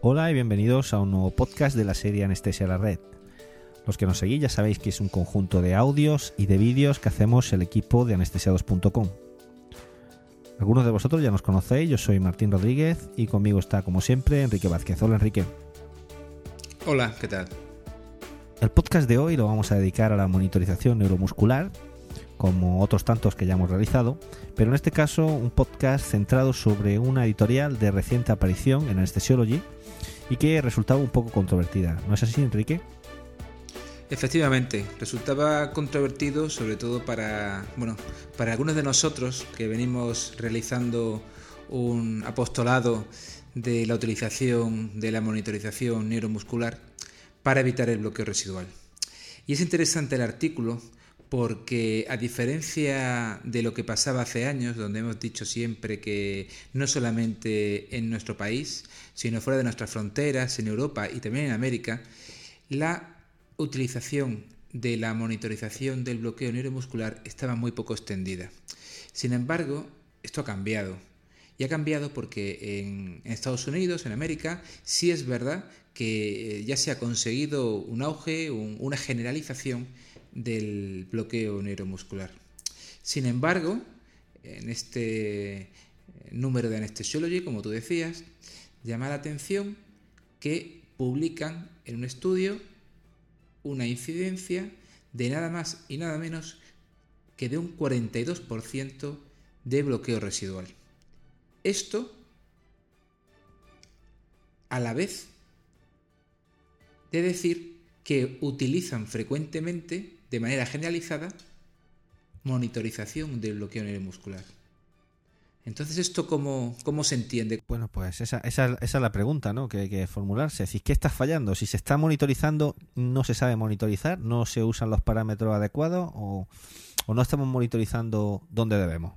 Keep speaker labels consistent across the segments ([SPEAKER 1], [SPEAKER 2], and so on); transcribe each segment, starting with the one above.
[SPEAKER 1] Hola y bienvenidos a un nuevo podcast de la serie Anestesia a la Red. Los que nos seguís ya sabéis que es un conjunto de audios y de vídeos que hacemos el equipo de anestesiados.com. Algunos de vosotros ya nos conocéis, yo soy Martín Rodríguez y conmigo está como siempre Enrique Vázquez. Hola Enrique.
[SPEAKER 2] Hola, ¿qué tal?
[SPEAKER 1] El podcast de hoy lo vamos a dedicar a la monitorización neuromuscular, como otros tantos que ya hemos realizado, pero en este caso un podcast centrado sobre una editorial de reciente aparición en Anesthesiology y que resultaba un poco controvertida. ¿No es así, Enrique?
[SPEAKER 2] Efectivamente, resultaba controvertido sobre todo para, bueno, para algunos de nosotros que venimos realizando un apostolado de la utilización de la monitorización neuromuscular para evitar el bloqueo residual. Y es interesante el artículo porque a diferencia de lo que pasaba hace años, donde hemos dicho siempre que no solamente en nuestro país, sino fuera de nuestras fronteras, en Europa y también en América, la utilización de la monitorización del bloqueo neuromuscular estaba muy poco extendida. Sin embargo, esto ha cambiado. Y ha cambiado porque en Estados Unidos, en América, sí es verdad que eh, ya se ha conseguido un auge, una generalización del bloqueo neuromuscular. Sin embargo, en este eh, número de Anesthesiology, como tú decías, llama la atención que publican en un estudio una incidencia de nada más y nada menos que de un 42% de bloqueo residual. Esto, a la vez de decir que utilizan frecuentemente, de manera generalizada, monitorización del bloqueo neuromuscular. Entonces, ¿esto cómo, cómo se entiende?
[SPEAKER 1] Bueno, pues esa, esa, es la pregunta ¿no? que hay que formularse. Es decir, ¿qué está fallando? Si se está monitorizando, no se sabe monitorizar, no se usan los parámetros adecuados o, no estamos monitorizando donde debemos.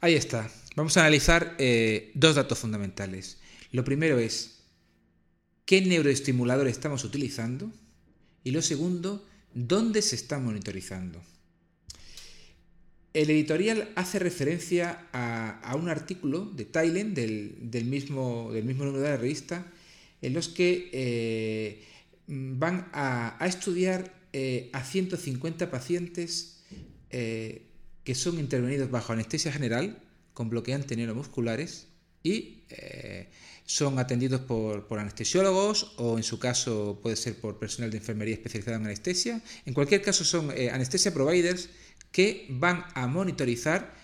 [SPEAKER 2] Ahí está. Vamos a analizar eh, dos datos fundamentales. Lo primero es qué neuroestimulador estamos utilizando y lo segundo, dónde se está monitorizando. El editorial hace referencia a, un artículo de Thailand del, mismo, número de la revista en los que eh, van a, estudiar eh, a 150 pacientes eh, que son intervenidos bajo anestesia general con bloqueantes neuromusculares y son atendidos por, anestesiólogos o en su caso puede ser por personal de enfermería especializado en anestesia. En cualquier caso son anestesia providers que van a monitorizar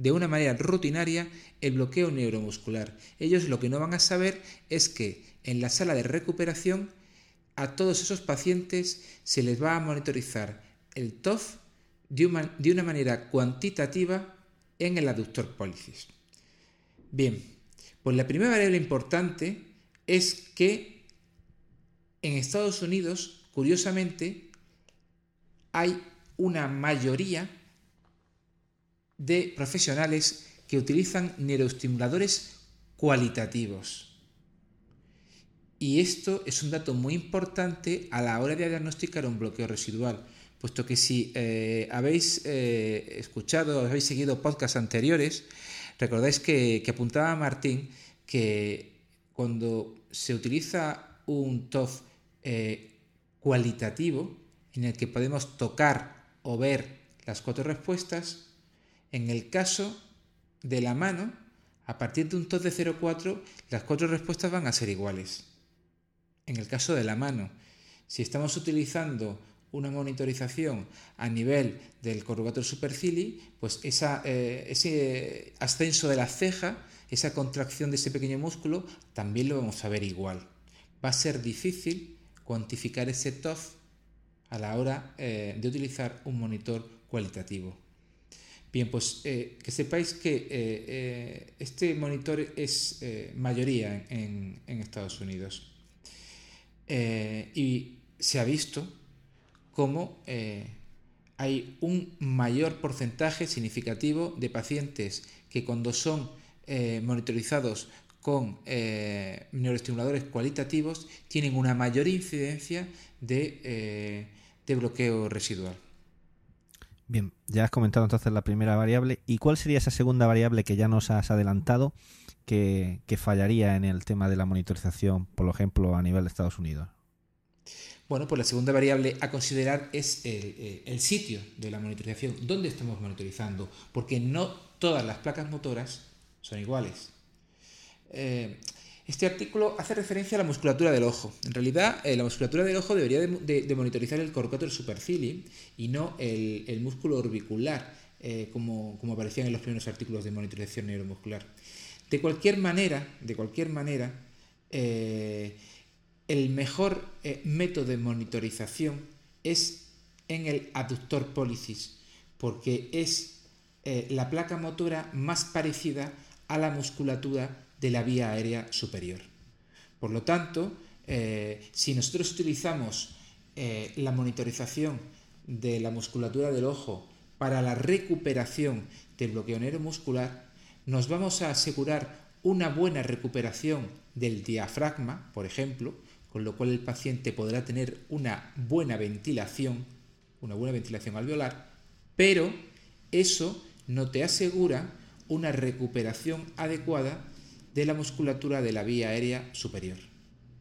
[SPEAKER 2] de una manera rutinaria el bloqueo neuromuscular. Ellos lo que no van a saber es que en la sala de recuperación a todos esos pacientes se les va a monitorizar el TOF de una, manera cuantitativa en el aductor pólicis. Bien, pues la primera variable importante es que en Estados Unidos, curiosamente, hay una mayoría de profesionales que utilizan neuroestimuladores cualitativos. Y esto es un dato muy importante a la hora de diagnosticar un bloqueo residual, puesto que si eh, habéis eh, escuchado o habéis seguido podcasts anteriores, recordáis que, apuntaba Martín que cuando se utiliza un TOF eh, cualitativo, en el que podemos tocar o ver las cuatro respuestas, en el caso de la mano, a partir de un TOS de 0,4, las cuatro respuestas van a ser iguales. En el caso de la mano, si estamos utilizando una monitorización a nivel del corrugator supercili, pues eh, ese ascenso de la ceja, esa contracción de ese pequeño músculo, también lo vamos a ver igual. Va a ser difícil cuantificar ese TOF a la hora eh, de utilizar un monitor cualitativo. Bien, pues eh, que sepáis que este monitor es mayoría en, Estados Unidos. y se ha visto cómo hay un mayor porcentaje significativo de pacientes que cuando son monitorizados con neuroestimuladores cualitativos tienen una mayor incidencia de de bloqueo residual.
[SPEAKER 1] Bien, ya has comentado entonces la primera variable. ¿Y cuál sería esa segunda variable que ya nos has adelantado que, fallaría en el tema de la monitorización, por ejemplo, a nivel de Estados Unidos?
[SPEAKER 2] Bueno, pues la segunda variable a considerar es el, el, sitio de la monitorización, dónde estamos monitorizando, porque no todas las placas motoras son iguales. Eh, este artículo hace referencia a la musculatura del ojo. En realidad, eh, la musculatura del ojo debería de, monitorizar el corrugator supercili y no el, músculo orbicular, eh, como, aparecían en los primeros artículos de monitorización neuromuscular. De cualquier manera, de cualquier manera, eh, el mejor método de monitorización es en el aductor pólicis, porque es la placa motora más parecida a la musculatura de la vía aérea superior. Por lo tanto, eh, si nosotros utilizamos eh, la monitorización de la musculatura del ojo para la recuperación del bloqueo neuromuscular, nos vamos a asegurar una buena recuperación del diafragma, por ejemplo, con lo cual el paciente podrá tener una buena ventilación, una buena ventilación alveolar, pero eso no te asegura una recuperación adecuada de la musculatura de la vía aérea superior,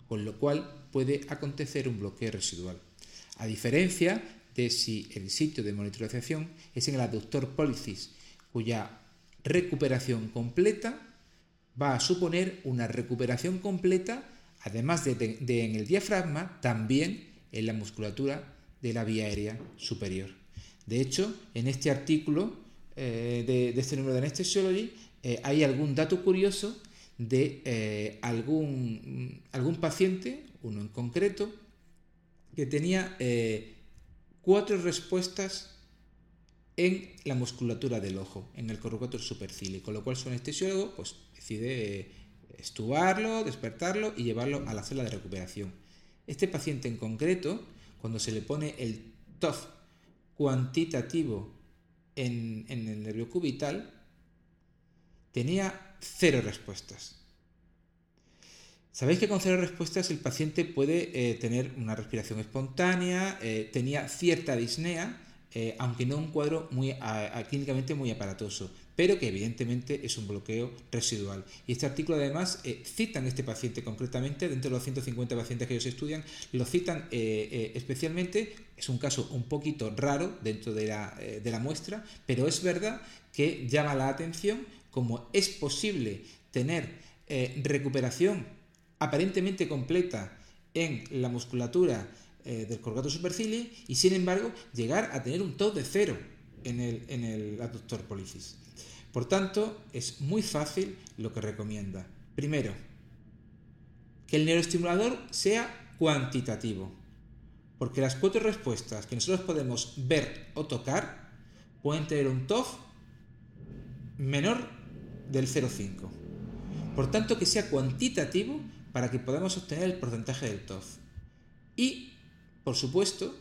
[SPEAKER 2] con lo cual puede acontecer un bloqueo residual. A diferencia de si el sitio de monitorización es en el aductor pólicis, cuya recuperación completa va a suponer una recuperación completa, además de, en el diafragma, también en la musculatura de la vía aérea superior. De hecho, en este artículo eh, de, este número de Anesthesiology eh, hay algún dato curioso de eh, algún, algún paciente, uno en concreto, que tenía cuatro respuestas en la musculatura del ojo, en el corrugator supercili, con lo cual su anestesiólogo pues, decide estubarlo, despertarlo y llevarlo a la sala de recuperación. Este paciente en concreto, cuando se le pone el TOF cuantitativo en, en el nervio cubital, tenía cero respuestas. Sabéis que con cero respuestas el paciente puede eh, tener una respiración espontánea, eh, tenía cierta disnea, eh, aunque no un cuadro muy, clínicamente muy aparatoso, pero que evidentemente es un bloqueo residual. Y este artículo además citan este paciente concretamente, dentro de los 150 pacientes que ellos estudian, lo citan especialmente, es un caso un poquito raro dentro de la, de la muestra, pero es verdad que llama la atención como es posible tener eh, recuperación aparentemente completa en la musculatura eh, del corgato supercili y sin embargo llegar a tener un TOP de cero en el, en el aductor polícis. Por tanto, es muy fácil lo que recomienda. Primero, que el neuroestimulador sea cuantitativo, porque las cuatro respuestas que nosotros podemos ver o tocar pueden tener un TOF menor del 0,5. Por tanto, que sea cuantitativo para que podamos obtener el porcentaje del TOF. Y, por supuesto,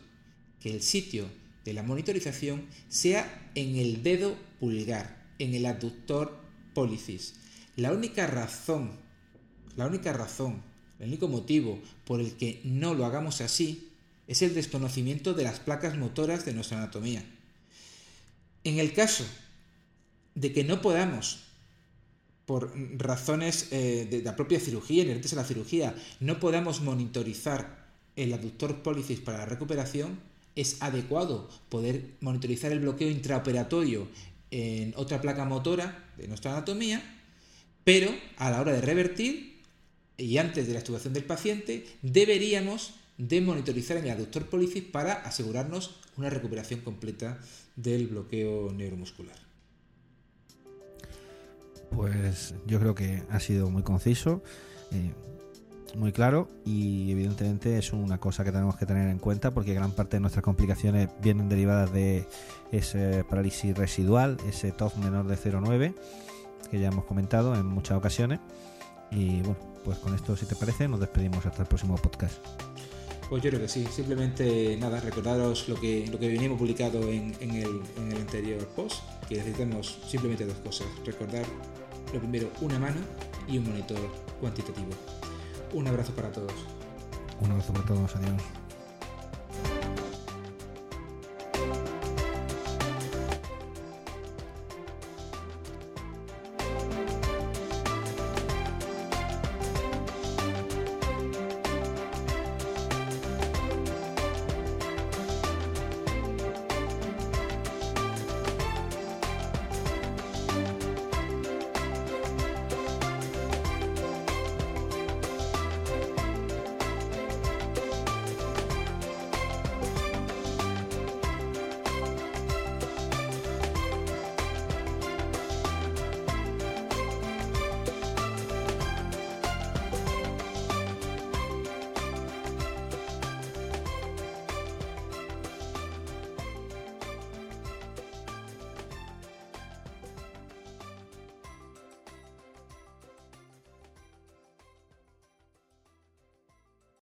[SPEAKER 2] que el sitio de la monitorización sea en el dedo pulgar, en el aductor pólicis. La única razón, la única razón, el único motivo por el que no lo hagamos así es el desconocimiento de las placas motoras de nuestra anatomía. En el caso de que no podamos por razones eh, de la propia cirugía, inherentes a la cirugía, no podamos monitorizar el aductor pólicis para la recuperación, es adecuado poder monitorizar el bloqueo intraoperatorio en otra placa motora de nuestra anatomía, pero a la hora de revertir y antes de la estudiación del paciente, deberíamos de monitorizar en el aductor pólicis para asegurarnos una recuperación completa del bloqueo neuromuscular.
[SPEAKER 1] Pues yo creo que ha sido muy conciso, eh, muy claro y evidentemente es una cosa que tenemos que tener en cuenta porque gran parte de nuestras complicaciones vienen derivadas de ese parálisis residual, ese TOF menor de 0,9 que ya hemos comentado en muchas ocasiones. Y bueno, pues con esto, si te parece, nos despedimos hasta el próximo podcast.
[SPEAKER 2] Pues yo creo que sí, simplemente nada, recordaros lo que, lo que venimos publicado en, el anterior post, que necesitamos simplemente dos cosas, recordar lo primero, una mano y un monitor cuantitativo. Un abrazo para todos.
[SPEAKER 1] Un abrazo para todos, adiós.